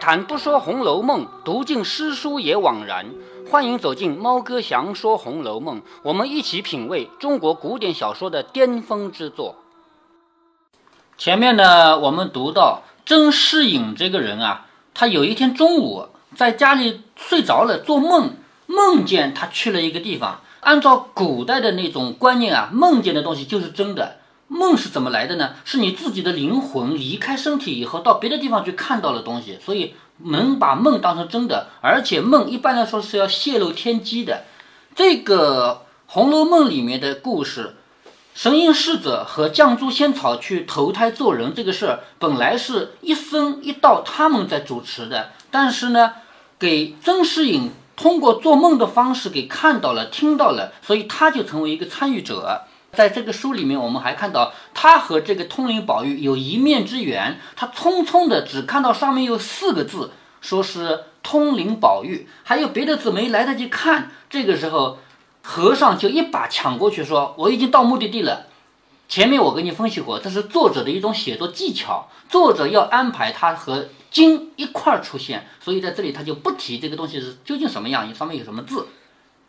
谈不说《红楼梦》，读尽诗书也枉然。欢迎走进猫哥祥说《红楼梦》，我们一起品味中国古典小说的巅峰之作。前面呢，我们读到甄士隐这个人啊，他有一天中午在家里睡着了，做梦，梦见他去了一个地方。按照古代的那种观念啊，梦见的东西就是真的。梦是怎么来的呢？是你自己的灵魂离开身体以后，到别的地方去看到了东西，所以能把梦当成真的。而且梦一般来说是要泄露天机的。这个《红楼梦》里面的故事，神瑛侍者和绛珠仙草去投胎做人这个事儿，本来是一生一道他们在主持的，但是呢，给甄士隐通过做梦的方式给看到了、听到了，所以他就成为一个参与者。在这个书里面，我们还看到他和这个通灵宝玉有一面之缘。他匆匆的只看到上面有四个字，说是通灵宝玉，还有别的字没来得及看。这个时候，和尚就一把抢过去，说：“我已经到目的地了。前面我跟你分析过，这是作者的一种写作技巧，作者要安排他和经一块儿出现，所以在这里他就不提这个东西是究竟什么样，上面有什么字。”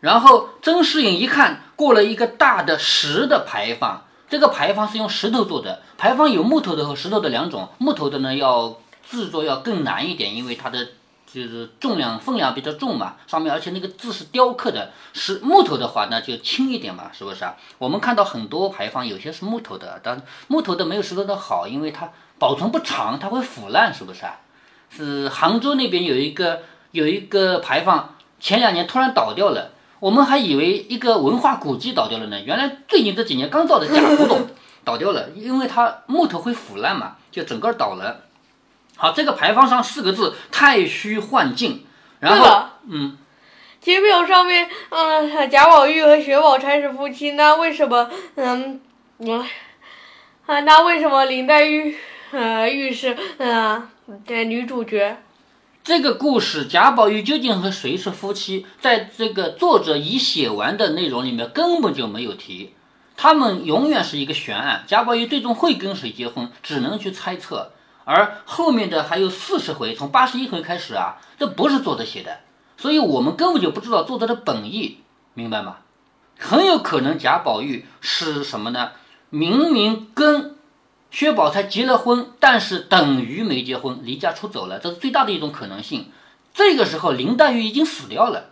然后甄士隐一看，过了一个大的石的牌坊，这个牌坊是用石头做的。牌坊有木头的和石头的两种，木头的呢要制作要更难一点，因为它的就是重量分量比较重嘛，上面而且那个字是雕刻的，是木头的话那就轻一点嘛，是不是啊？我们看到很多牌坊有些是木头的，但木头的没有石头的好，因为它保存不长，它会腐烂，是不是啊？是杭州那边有一个有一个牌坊，前两年突然倒掉了。我们还以为一个文化古迹倒掉了呢，原来最近这几年刚造的假古董 倒掉了，因为它木头会腐烂嘛，就整个倒了。好，这个牌坊上四个字“太虚幻境”，然后嗯，金表上面嗯，贾宝玉和薛宝钗是夫妻，那为什么嗯嗯啊，那为什么林黛玉呃玉是嗯对女主角？这个故事，贾宝玉究竟和谁是夫妻，在这个作者已写完的内容里面根本就没有提，他们永远是一个悬案。贾宝玉最终会跟谁结婚，只能去猜测。而后面的还有四十回，从八十一回开始啊，这不是作者写的，所以我们根本就不知道作者的本意，明白吗？很有可能贾宝玉是什么呢？明明跟。薛宝钗结了婚，但是等于没结婚，离家出走了，这是最大的一种可能性。这个时候，林黛玉已经死掉了。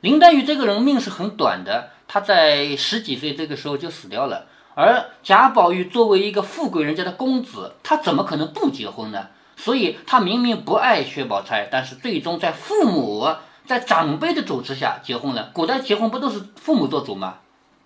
林黛玉这个人命是很短的，她在十几岁这个时候就死掉了。而贾宝玉作为一个富贵人家的公子，他怎么可能不结婚呢？所以，他明明不爱薛宝钗，但是最终在父母、在长辈的主持下结婚了。古代结婚不都是父母做主吗？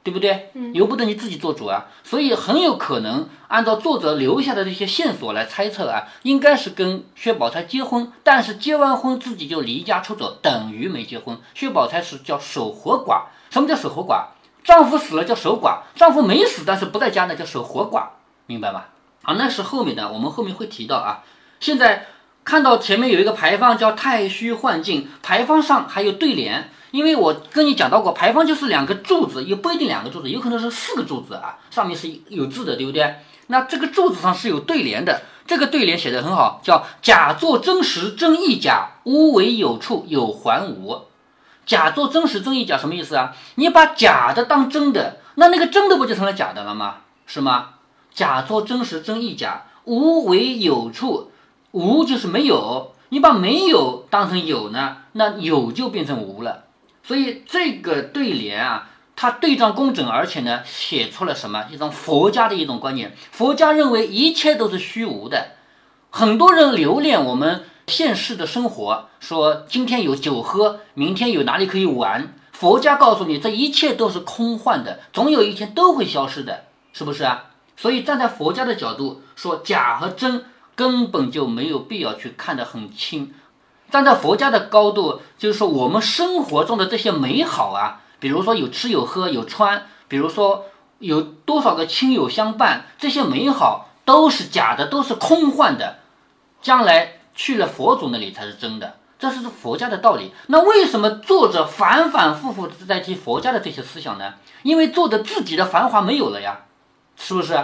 对不对？由不得你自己做主啊，所以很有可能按照作者留下的这些线索来猜测啊，应该是跟薛宝钗结婚，但是结完婚自己就离家出走，等于没结婚。薛宝钗是叫守活寡，什么叫守活寡？丈夫死了叫守寡，丈夫没死但是不在家呢叫守活寡，明白吗？啊，那是后面的，我们后面会提到啊。现在看到前面有一个牌坊叫太虚幻境，牌坊上还有对联。因为我跟你讲到过，牌坊就是两个柱子，也不一定两个柱子，有可能是四个柱子啊，上面是有字的，对不对？那这个柱子上是有对联的，这个对联写的很好，叫“假作真实真亦假，无为有处有还无”。假作真实真亦假什么意思啊？你把假的当真的，那那个真的不就成了假的了吗？是吗？假作真实真亦假，无为有处，无就是没有，你把没有当成有呢，那有就变成无了。所以这个对联啊，它对仗工整，而且呢，写出了什么？一种佛家的一种观念。佛家认为一切都是虚无的。很多人留恋我们现世的生活，说今天有酒喝，明天有哪里可以玩。佛家告诉你，这一切都是空幻的，总有一天都会消失的，是不是啊？所以站在佛家的角度说，假和真根本就没有必要去看得很清。站在佛家的高度，就是说我们生活中的这些美好啊，比如说有吃有喝有穿，比如说有多少个亲友相伴，这些美好都是假的，都是空幻的。将来去了佛祖那里才是真的，这是佛家的道理。那为什么作者反反复复在提佛家的这些思想呢？因为作者自己的繁华没有了呀，是不是？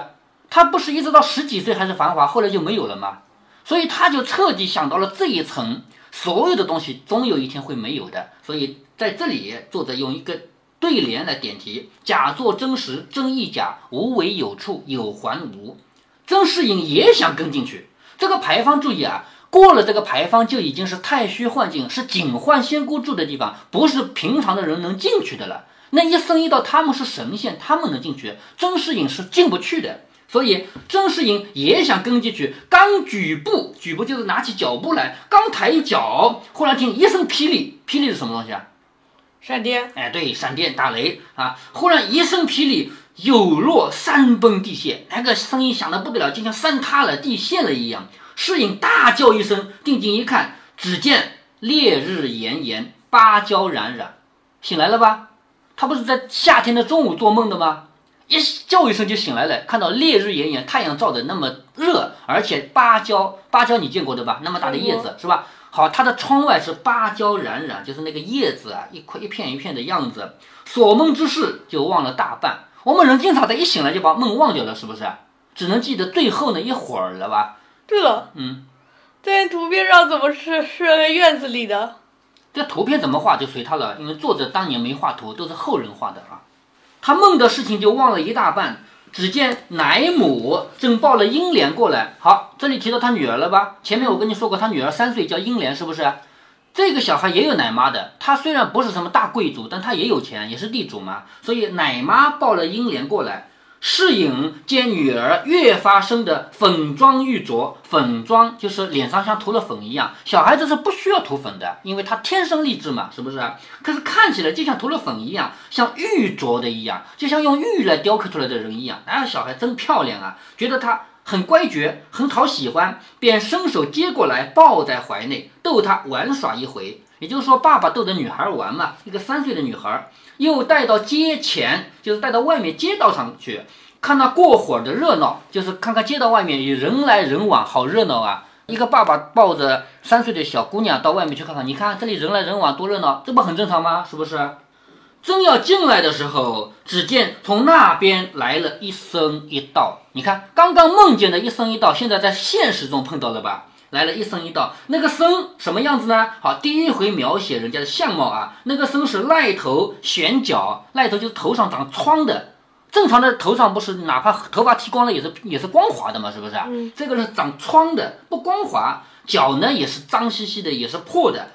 他不是一直到十几岁还是繁华，后来就没有了吗？所以他就彻底想到了这一层，所有的东西总有一天会没有的。所以在这里，作者用一个对联来点题：假作真实，真亦假；无为有处，有还无。曾士隐也想跟进去。这个牌坊，注意啊，过了这个牌坊就已经是太虚幻境，是警幻仙姑住的地方，不是平常的人能进去的了。那一生一道，他们是神仙，他们能进去，曾士隐是进不去的。所以曾士隐也想跟进去，刚举步，举步就是拿起脚步来，刚抬脚，忽然听一声霹雳，霹雳是什么东西啊？闪电。哎，对，闪电打雷啊！忽然一声霹雳，有若山崩地陷，那个声音响得不得了，就像山塌了、地陷了一样。士隐大叫一声，定睛一看，只见烈日炎炎，芭蕉冉冉，醒来了吧？他不是在夏天的中午做梦的吗？一叫一声就醒来了，看到烈日炎炎，太阳照的那么热，而且芭蕉，芭蕉你见过对吧？那么大的叶子是吧？好，它的窗外是芭蕉冉冉，就是那个叶子啊，一块一片一片的样子。所梦之事就忘了大半。我们人经常在一醒来就把梦忘掉了，是不是？只能记得最后那一会儿了吧？对了，嗯，在图片上怎么是是院子里的？这图片怎么画就随他了，因为作者当年没画图，都是后人画的啊。他梦的事情就忘了一大半。只见奶母正抱了英莲过来。好，这里提到他女儿了吧？前面我跟你说过，他女儿三岁，叫英莲，是不是？这个小孩也有奶妈的。他虽然不是什么大贵族，但他也有钱，也是地主嘛。所以奶妈抱了英莲过来。世隐见女儿越发生的粉妆玉琢，粉妆就是脸上像涂了粉一样。小孩子是不需要涂粉的，因为他天生丽质嘛，是不是？可是看起来就像涂了粉一样，像玉琢的一样，就像用玉来雕刻出来的人一样。哎，小孩真漂亮啊！觉得她很乖觉，很讨喜欢，便伸手接过来抱在怀内，逗她玩耍一回。也就是说，爸爸逗着女孩玩嘛，一个三岁的女孩。又带到街前，就是带到外面街道上去，看那过会儿的热闹，就是看看街道外面有人来人往，好热闹啊！一个爸爸抱着三岁的小姑娘到外面去看看，你看这里人来人往，多热闹，这不很正常吗？是不是？正要进来的时候，只见从那边来了一僧一道，你看刚刚梦见的一僧一道，现在在现实中碰到了吧？来了一僧一道，那个僧什么样子呢？好，第一回描写人家的相貌啊，那个僧是癞头悬角，癞头就是头上长疮的。正常的头上不是哪怕头发剃光了也是也是光滑的嘛，是不是？嗯。这个是长疮的，不光滑，脚呢也是脏兮兮的，也是破的。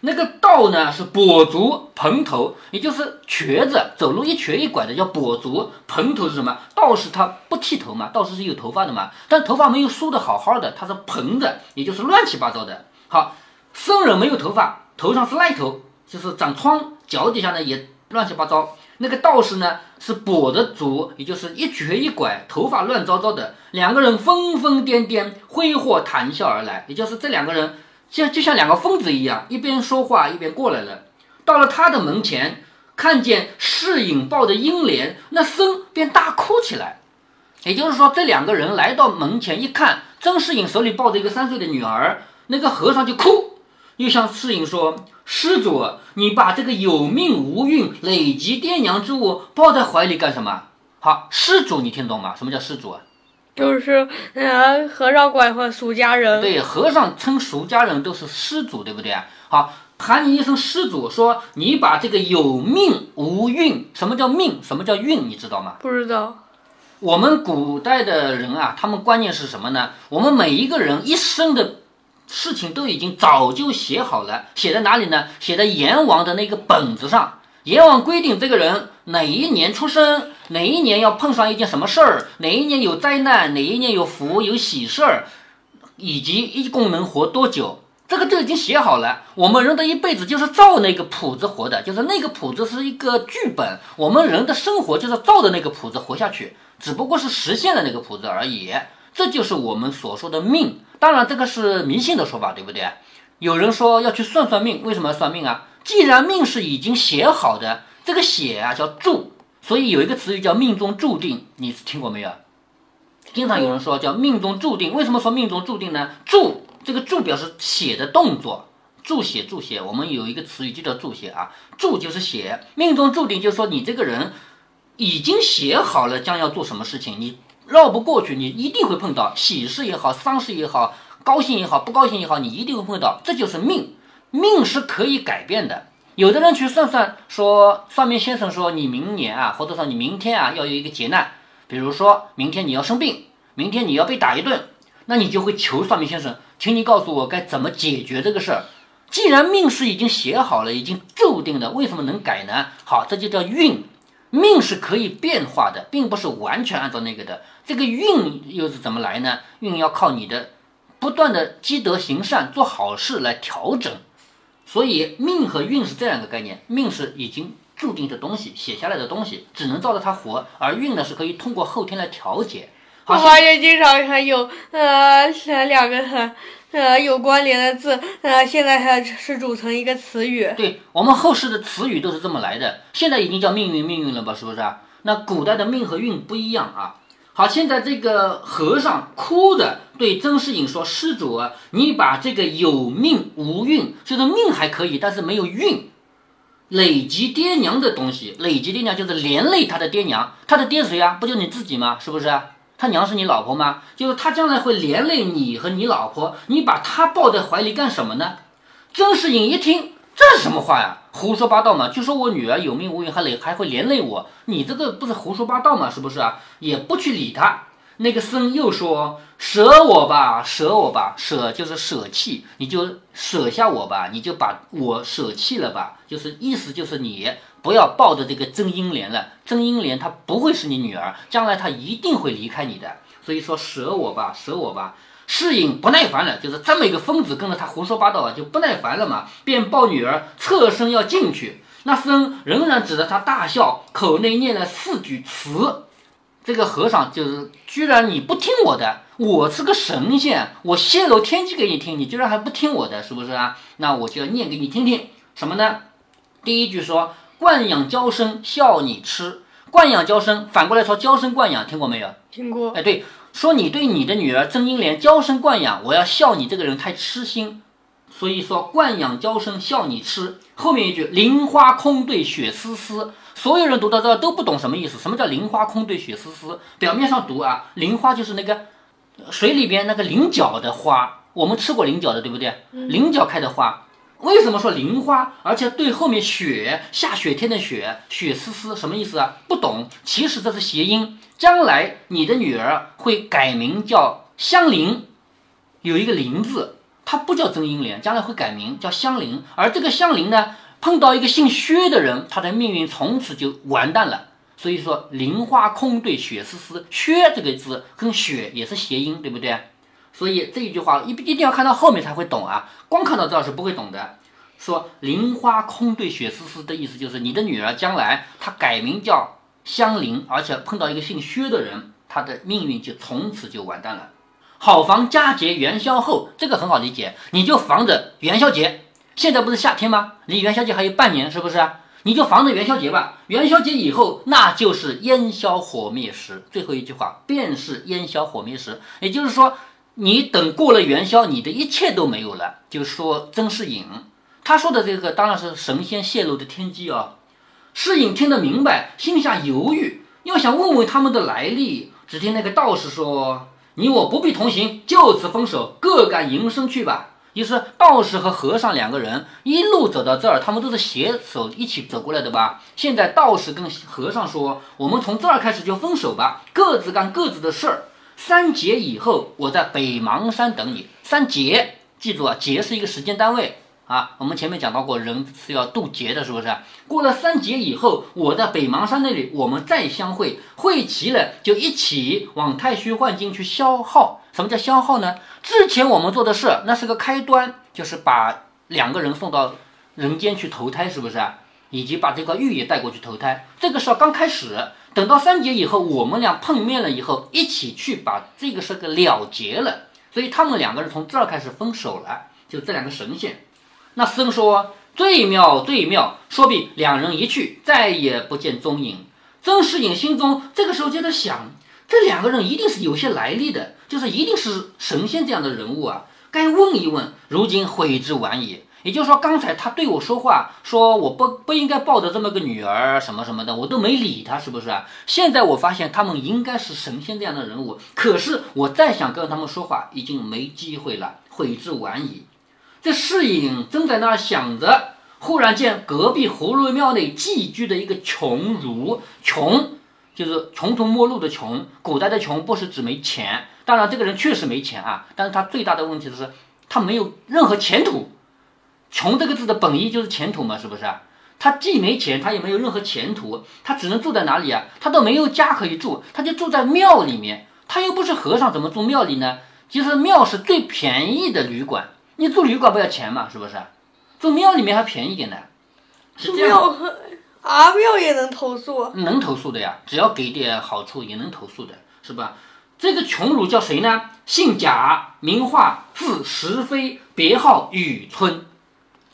那个道呢是跛足蓬头，也就是瘸子，走路一瘸一拐的叫跛足。蓬头是什么？道士他不剃头嘛，道士是有头发的嘛，但头发没有梳的好好的，他是蓬的，也就是乱七八糟的。好，僧人没有头发，头上是癞头，就是长疮，脚底下呢也乱七八糟。那个道士呢是跛的足，也就是一瘸一拐，头发乱糟糟的。两个人疯疯癫癫，挥霍谈笑而来，也就是这两个人。像就像两个疯子一样，一边说话一边过来了。到了他的门前，看见世隐抱着英莲，那僧便大哭起来。也就是说，这两个人来到门前一看，曾世隐手里抱着一个三岁的女儿，那个和尚就哭，又向世隐说：“施主，你把这个有命无运、累积爹娘之物抱在怀里干什么？”好，施主，你听懂吗？什么叫施主啊？就是呃，和尚管和俗家人。对，和尚称俗家人都是施主，对不对？好，喊你一声施主，说你把这个有命无运，什么叫命？什么叫运？你知道吗？不知道。我们古代的人啊，他们观念是什么呢？我们每一个人一生的事情都已经早就写好了，写在哪里呢？写在阎王的那个本子上。阎王规定这个人哪一年出生，哪一年要碰上一件什么事儿，哪一年有灾难，哪一年有福有喜事儿，以及一共能活多久，这个都已经写好了。我们人的一辈子就是照那个谱子活的，就是那个谱子是一个剧本，我们人的生活就是照着那个谱子活下去，只不过是实现了那个谱子而已。这就是我们所说的命。当然，这个是迷信的说法，对不对？有人说要去算算命，为什么要算命啊？既然命是已经写好的，这个写啊叫注，所以有一个词语叫命中注定，你听过没有？经常有人说叫命中注定，为什么说命中注定呢？注这个注表示写的动作，注写注写，我们有一个词语就叫注写啊，注就是写，命中注定就是说你这个人已经写好了将要做什么事情，你绕不过去，你一定会碰到喜事也好，丧事也好。高兴也好，不高兴也好，你一定会碰到，这就是命，命是可以改变的。有的人去算算，说算命先生说你明年啊，或者说你明天啊要有一个劫难，比如说明天你要生病，明天你要被打一顿，那你就会求算命先生，请你告诉我该怎么解决这个事儿。既然命是已经写好了，已经注定的，为什么能改呢？好，这就叫运。命是可以变化的，并不是完全按照那个的。这个运又是怎么来呢？运要靠你的不断的积德行善，做好事来调整。所以命和运是这样一个概念，命是已经注定的东西，写下来的东西，只能照着它活；而运呢，是可以通过后天来调节。我发现经常还有呃两个很呃有关联的字，呃现在还是组成一个词语。对我们后世的词语都是这么来的，现在已经叫命运命运了吧？是不是啊？那古代的命和运不一样啊。好，现在这个和尚哭着对曾士隐说：“施主啊，你把这个有命无运，就是命还可以，但是没有运，累及爹娘的东西，累及爹娘就是连累他的爹娘，他的爹谁啊？不就你自己吗？是不是？他娘是你老婆吗？就是他将来会连累你和你老婆，你把他抱在怀里干什么呢？”曾士隐一听。这是什么话呀？胡说八道嘛！就说我女儿有命无运，还累还会连累我，你这个不是胡说八道吗？是不是啊？也不去理他。那个僧又说：“舍我吧，舍我吧，舍就是舍弃，你就舍下我吧，你就把我舍弃了吧。”就是意思就是你不要抱着这个曾英莲了。曾英莲她不会是你女儿，将来她一定会离开你的。所以说舍我吧，舍我吧。适应不耐烦了，就是这么一个疯子跟着他胡说八道啊，就不耐烦了嘛，便抱女儿侧身要进去。那僧仍然指着他大笑，口内念了四句词。这个和尚就是居然你不听我的，我是个神仙，我泄露天机给你听，你居然还不听我的，是不是啊？那我就要念给你听听什么呢？第一句说惯养娇生笑你痴，惯养娇生反过来说娇生惯养，听过没有？听过。哎，对。说你对你的女儿曾英莲娇生惯养，我要笑你这个人太痴心，所以说惯养娇生笑你痴。后面一句菱花空对雪丝丝，所有人读到这都不懂什么意思。什么叫菱花空对雪丝丝？表面上读啊，菱花就是那个水里边那个菱角的花，我们吃过菱角的，对不对？菱角开的花。为什么说菱花？而且对后面雪下雪天的雪，雪丝丝什么意思啊？不懂。其实这是谐音。将来你的女儿会改名叫香菱，有一个菱字，她不叫曾英莲，将来会改名叫香菱。而这个香菱呢，碰到一个姓薛的人，她的命运从此就完蛋了。所以说，菱花空对雪丝丝，薛这个字跟雪也是谐音，对不对？所以这一句话一一定要看到后面才会懂啊，光看到这儿是不会懂的。说菱花空对雪丝丝的意思就是你的女儿将来她改名叫。香菱，而且碰到一个姓薛的人，她的命运就从此就完蛋了。好防佳节元宵后，这个很好理解，你就防着元宵节。现在不是夏天吗？离元宵节还有半年，是不是？你就防着元宵节吧。元宵节以后，那就是烟消火灭时。最后一句话，便是烟消火灭时。也就是说，你等过了元宵，你的一切都没有了。就说曾士隐，他说的这个当然是神仙泄露的天机啊。世隐听得明白，心下犹豫，要想问问他们的来历。只听那个道士说：“你我不必同行，就此分手，各干营生去吧。”于是道士和和尚两个人一路走到这儿，他们都是携手一起走过来的吧？现在道士跟和尚说：“我们从这儿开始就分手吧，各自干各自的事儿。三节以后，我在北邙山等你。三节，记住啊，节是一个时间单位。”啊，我们前面讲到过，人是要渡劫的，是不是？过了三劫以后，我在北邙山那里，我们再相会，会齐了就一起往太虚幻境去消耗。什么叫消耗呢？之前我们做的事，那是个开端，就是把两个人送到人间去投胎，是不是？以及把这个玉也带过去投胎，这个事儿刚开始。等到三节以后，我们俩碰面了以后，一起去把这个事给了结了。所以他们两个人从这儿开始分手了，就这两个神仙。那僧说最妙最妙，说毕，两人一去，再也不见踪影。曾士隐心中这个时候就在想，这两个人一定是有些来历的，就是一定是神仙这样的人物啊，该问一问。如今悔之晚矣，也就是说，刚才他对我说话，说我不不应该抱着这么个女儿什么什么的，我都没理他，是不是啊？现在我发现他们应该是神仙这样的人物，可是我再想跟他们说话，已经没机会了，悔之晚矣。这世隐正在那想着，忽然见隔壁葫芦庙内寄居的一个穷儒，穷就是穷途末路的穷。古代的穷不是指没钱，当然这个人确实没钱啊，但是他最大的问题就是他没有任何前途。穷这个字的本意就是前途嘛，是不是？他既没钱，他也没有任何前途，他只能住在哪里啊？他都没有家可以住，他就住在庙里面。他又不是和尚，怎么住庙里呢？其实庙是最便宜的旅馆。你住旅馆不要钱嘛，是不是？住庙里面还便宜点呢，是这样。庙啊，庙也能投诉？能投诉的呀，只要给点好处也能投诉的，是吧？这个穷儒叫谁呢？姓贾，名化，字石飞，别号雨村，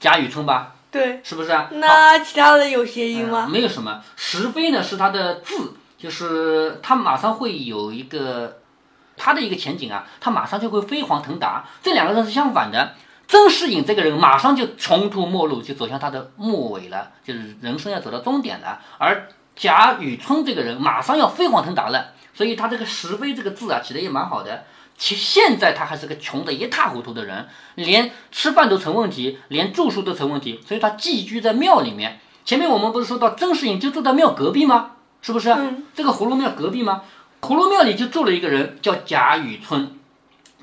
贾雨村吧？对，是不是啊？那其他的有谐音吗？没有什么。石飞呢是他的字，就是他马上会有一个。他的一个前景啊，他马上就会飞黄腾达。这两个人是相反的。曾仕隐这个人马上就穷途末路，就走向他的末尾了，就是人生要走到终点了。而贾雨村这个人马上要飞黄腾达了，所以他这个石飞这个字啊起的也蛮好的。其现在他还是个穷的一塌糊涂的人，连吃饭都成问题，连住宿都成问题，所以他寄居在庙里面。前面我们不是说到曾仕隐就住在庙隔壁吗？是不是？这个葫芦庙隔壁吗？葫芦庙里就住了一个人，叫贾雨村。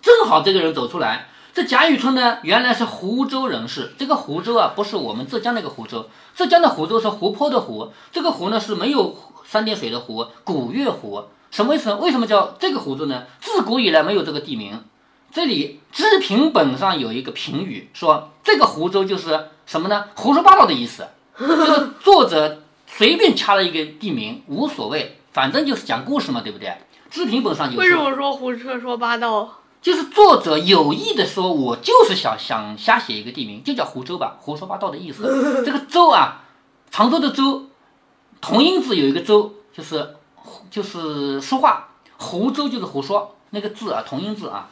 正好这个人走出来，这贾雨村呢，原来是湖州人士。这个湖州啊，不是我们浙江那个湖州，浙江的湖州是湖泊的湖。这个湖呢是没有三点水的湖，古月湖。什么意思？为什么叫这个湖州呢？自古以来没有这个地名。这里知评本上有一个评语，说这个湖州就是什么呢？胡说八道的意思。就是作者随便掐了一个地名，无所谓。反正就是讲故事嘛，对不对？知评本上有。为什么说胡说说八道？就是作者有意的说，我就是想想瞎写一个地名，就叫湖州吧，胡说八道的意思。这个州啊，常州的州，同音字有一个州，就是就是说话，湖州就是胡说那个字啊，同音字啊。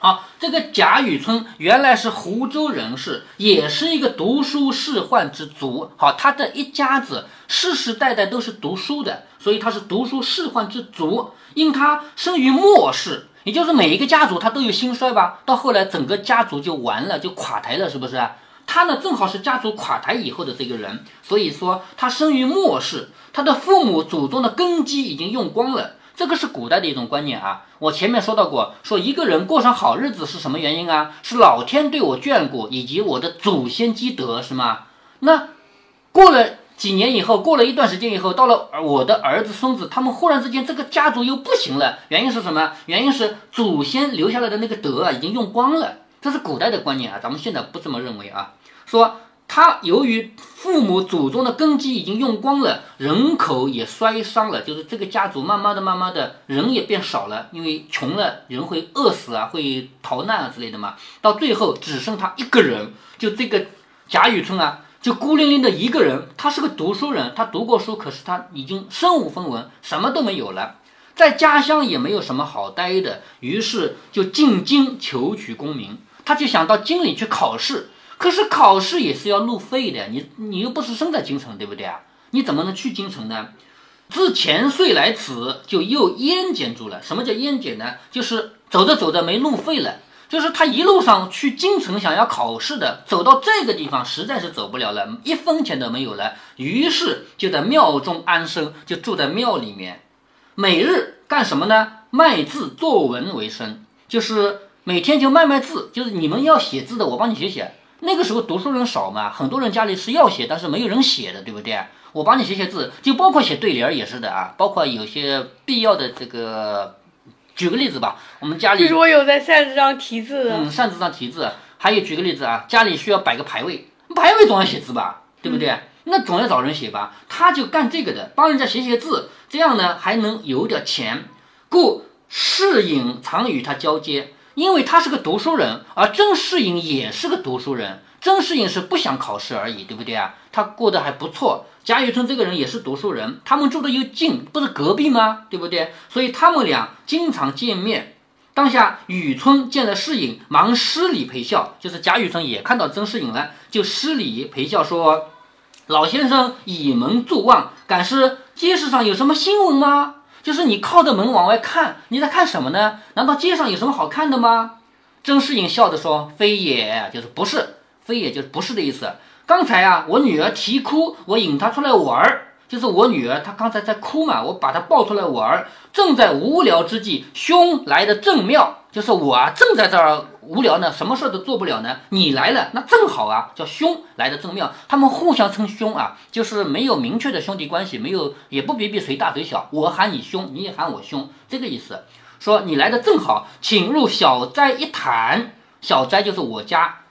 好，这个贾雨村原来是湖州人士，也是一个读书仕宦之族。好，他的一家子世世代代都是读书的，所以他是读书仕宦之族。因他生于末世，也就是每一个家族他都有兴衰吧。到后来整个家族就完了，就垮台了，是不是？他呢正好是家族垮台以后的这个人，所以说他生于末世，他的父母祖宗的根基已经用光了。这个是古代的一种观念啊，我前面说到过，说一个人过上好日子是什么原因啊？是老天对我眷顾，以及我的祖先积德，是吗？那过了几年以后，过了一段时间以后，到了我的儿子孙子，他们忽然之间这个家族又不行了，原因是什么？原因是祖先留下来的那个德啊，已经用光了。这是古代的观念啊，咱们现在不这么认为啊，说。他由于父母祖宗的根基已经用光了，人口也衰伤了，就是这个家族慢慢的、慢慢的人也变少了，因为穷了，人会饿死啊，会逃难啊之类的嘛。到最后只剩他一个人，就这个贾雨村啊，就孤零零的一个人。他是个读书人，他读过书，可是他已经身无分文，什么都没有了，在家乡也没有什么好待的，于是就进京求取功名。他就想到京里去考试。可是考试也是要路费的，你你又不是生在京城，对不对啊？你怎么能去京城呢？自前岁来此，就又淹减住了。什么叫淹减呢？就是走着走着没路费了，就是他一路上去京城想要考试的，走到这个地方实在是走不了了，一分钱都没有了，于是就在庙中安身，就住在庙里面，每日干什么呢？卖字作文为生，就是每天就卖卖字，就是你们要写字的，我帮你写写。那个时候读书人少嘛，很多人家里是要写，但是没有人写的，对不对？我帮你写写字，就包括写对联也是的啊，包括有些必要的这个，举个例子吧，我们家里就是我有在扇子上题字，嗯，扇子上题字，还有举个例子啊，家里需要摆个牌位，牌位总要写字吧，对不对？那总要找人写吧，他就干这个的，帮人家写写字，这样呢还能有点钱，故世隐常与他交接。因为他是个读书人，而曾仕隐也是个读书人。曾仕隐是不想考试而已，对不对啊？他过得还不错。贾雨村这个人也是读书人，他们住的又近，不是隔壁吗？对不对？所以他们俩经常见面。当下雨村见了世隐，忙施礼陪笑。就是贾雨村也看到曾世隐了，就施礼陪笑说：“老先生倚门坐望，敢是街市上有什么新闻吗？就是你靠着门往外看，你在看什么呢？难道街上有什么好看的吗？”甄士隐笑着说：“非也，就是不是，非也就是不是的意思。刚才啊，我女儿啼哭，我引她出来玩儿。”就是我女儿，她刚才在哭嘛，我把她抱出来玩儿，正在无聊之际，兄来的正妙，就是我啊，正在这儿无聊呢，什么事都做不了呢，你来了，那正好啊，叫兄来的正妙，他们互相称兄啊，就是没有明确的兄弟关系，没有也不比比谁大谁小，我喊你兄，你也喊我兄，这个意思，说你来的正好，请入小斋一谈，小斋就是我家，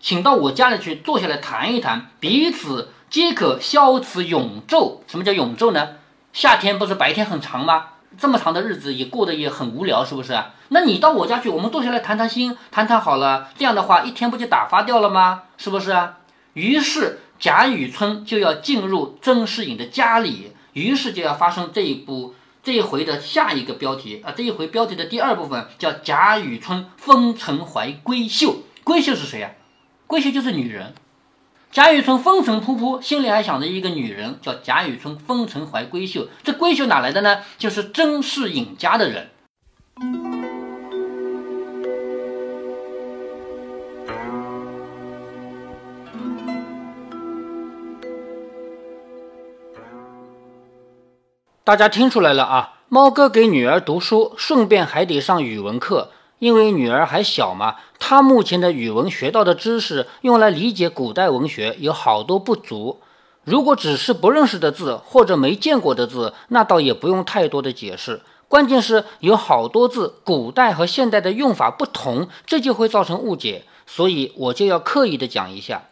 请到我家里去坐下来谈一谈，彼此。皆可消此永昼。什么叫永昼呢？夏天不是白天很长吗？这么长的日子也过得也很无聊，是不是？那你到我家去，我们坐下来谈谈心，谈谈好了，这样的话一天不就打发掉了吗？是不是？于是贾雨村就要进入曾世隐的家里，于是就要发生这一步这一回的下一个标题啊，这一回标题的第二部分叫贾雨村风尘怀闺秀。闺秀是谁呀？闺秀就是女人。贾雨村风尘仆仆，心里还想着一个女人，叫贾雨村风尘怀闺秀。这闺秀哪来的呢？就是甄士隐家的人。大家听出来了啊？猫哥给女儿读书，顺便还得上语文课。因为女儿还小嘛，他目前的语文学到的知识用来理解古代文学有好多不足。如果只是不认识的字或者没见过的字，那倒也不用太多的解释。关键是有好多字，古代和现代的用法不同，这就会造成误解。所以我就要刻意的讲一下。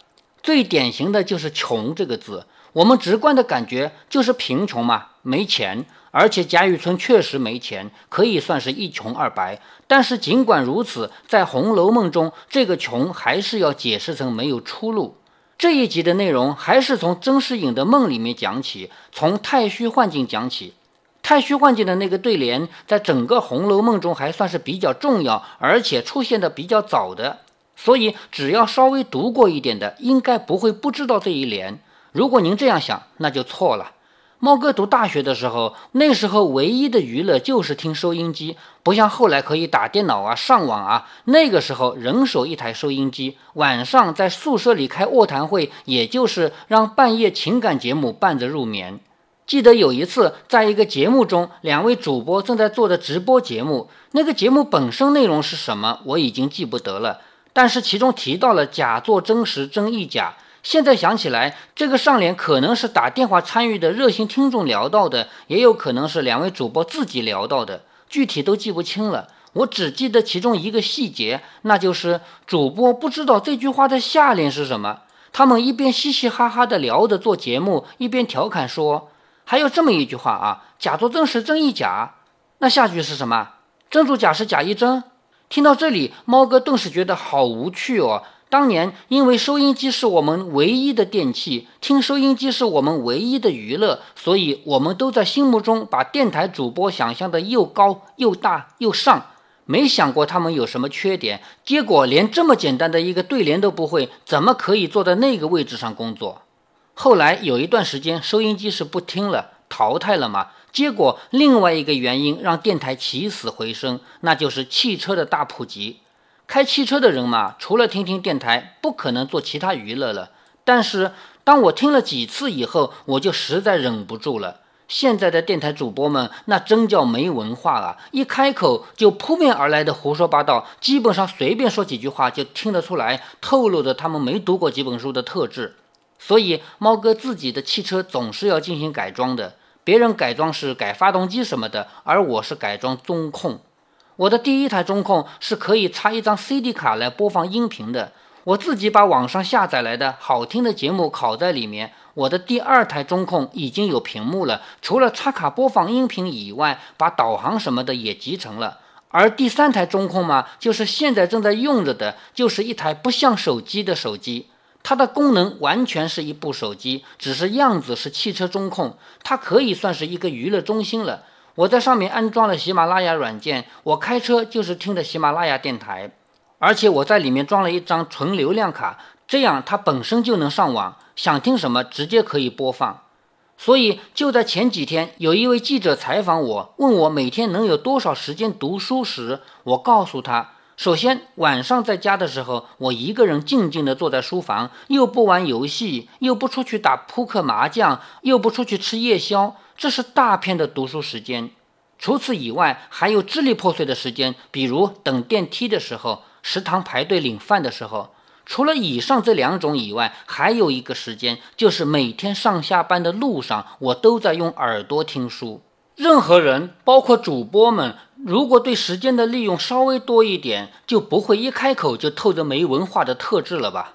最典型的就是“穷”这个字，我们直观的感觉就是贫穷嘛，没钱。而且贾雨村确实没钱，可以算是一穷二白。但是尽管如此，在《红楼梦》中，这个穷还是要解释成没有出路。这一集的内容还是从曾士隐的梦里面讲起，从太虚幻境讲起。太虚幻境的那个对联，在整个《红楼梦》中还算是比较重要，而且出现的比较早的。所以只要稍微读过一点的，应该不会不知道这一联。如果您这样想，那就错了。猫哥读大学的时候，那时候唯一的娱乐就是听收音机，不像后来可以打电脑啊、上网啊。那个时候人手一台收音机，晚上在宿舍里开卧谈会，也就是让半夜情感节目伴着入眠。记得有一次，在一个节目中，两位主播正在做的直播节目，那个节目本身内容是什么，我已经记不得了，但是其中提到了假作真实，真亦假。现在想起来，这个上联可能是打电话参与的热心听众聊到的，也有可能是两位主播自己聊到的，具体都记不清了。我只记得其中一个细节，那就是主播不知道这句话的下联是什么。他们一边嘻嘻哈哈的聊着做节目，一边调侃说：“还有这么一句话啊，假作真时，真亦假。”那下句是什么？真作假时假亦真。听到这里，猫哥顿时觉得好无趣哦。当年，因为收音机是我们唯一的电器，听收音机是我们唯一的娱乐，所以我们都在心目中把电台主播想象的又高又大又上，没想过他们有什么缺点。结果连这么简单的一个对联都不会，怎么可以坐在那个位置上工作？后来有一段时间，收音机是不听了，淘汰了嘛。结果另外一个原因让电台起死回生，那就是汽车的大普及。开汽车的人嘛，除了听听电台，不可能做其他娱乐了。但是当我听了几次以后，我就实在忍不住了。现在的电台主播们，那真叫没文化啊！一开口就扑面而来的胡说八道，基本上随便说几句话就听得出来，透露着他们没读过几本书的特质。所以猫哥自己的汽车总是要进行改装的，别人改装是改发动机什么的，而我是改装中控。我的第一台中控是可以插一张 CD 卡来播放音频的，我自己把网上下载来的好听的节目拷在里面。我的第二台中控已经有屏幕了，除了插卡播放音频以外，把导航什么的也集成了。而第三台中控嘛，就是现在正在用着的，就是一台不像手机的手机，它的功能完全是一部手机，只是样子是汽车中控，它可以算是一个娱乐中心了。我在上面安装了喜马拉雅软件，我开车就是听的喜马拉雅电台，而且我在里面装了一张纯流量卡，这样它本身就能上网，想听什么直接可以播放。所以就在前几天，有一位记者采访我，问我每天能有多少时间读书时，我告诉他。首先，晚上在家的时候，我一个人静静地坐在书房，又不玩游戏，又不出去打扑克麻将，又不出去吃夜宵，这是大片的读书时间。除此以外，还有支离破碎的时间，比如等电梯的时候，食堂排队领饭的时候。除了以上这两种以外，还有一个时间，就是每天上下班的路上，我都在用耳朵听书。任何人，包括主播们。如果对时间的利用稍微多一点，就不会一开口就透着没文化的特质了吧？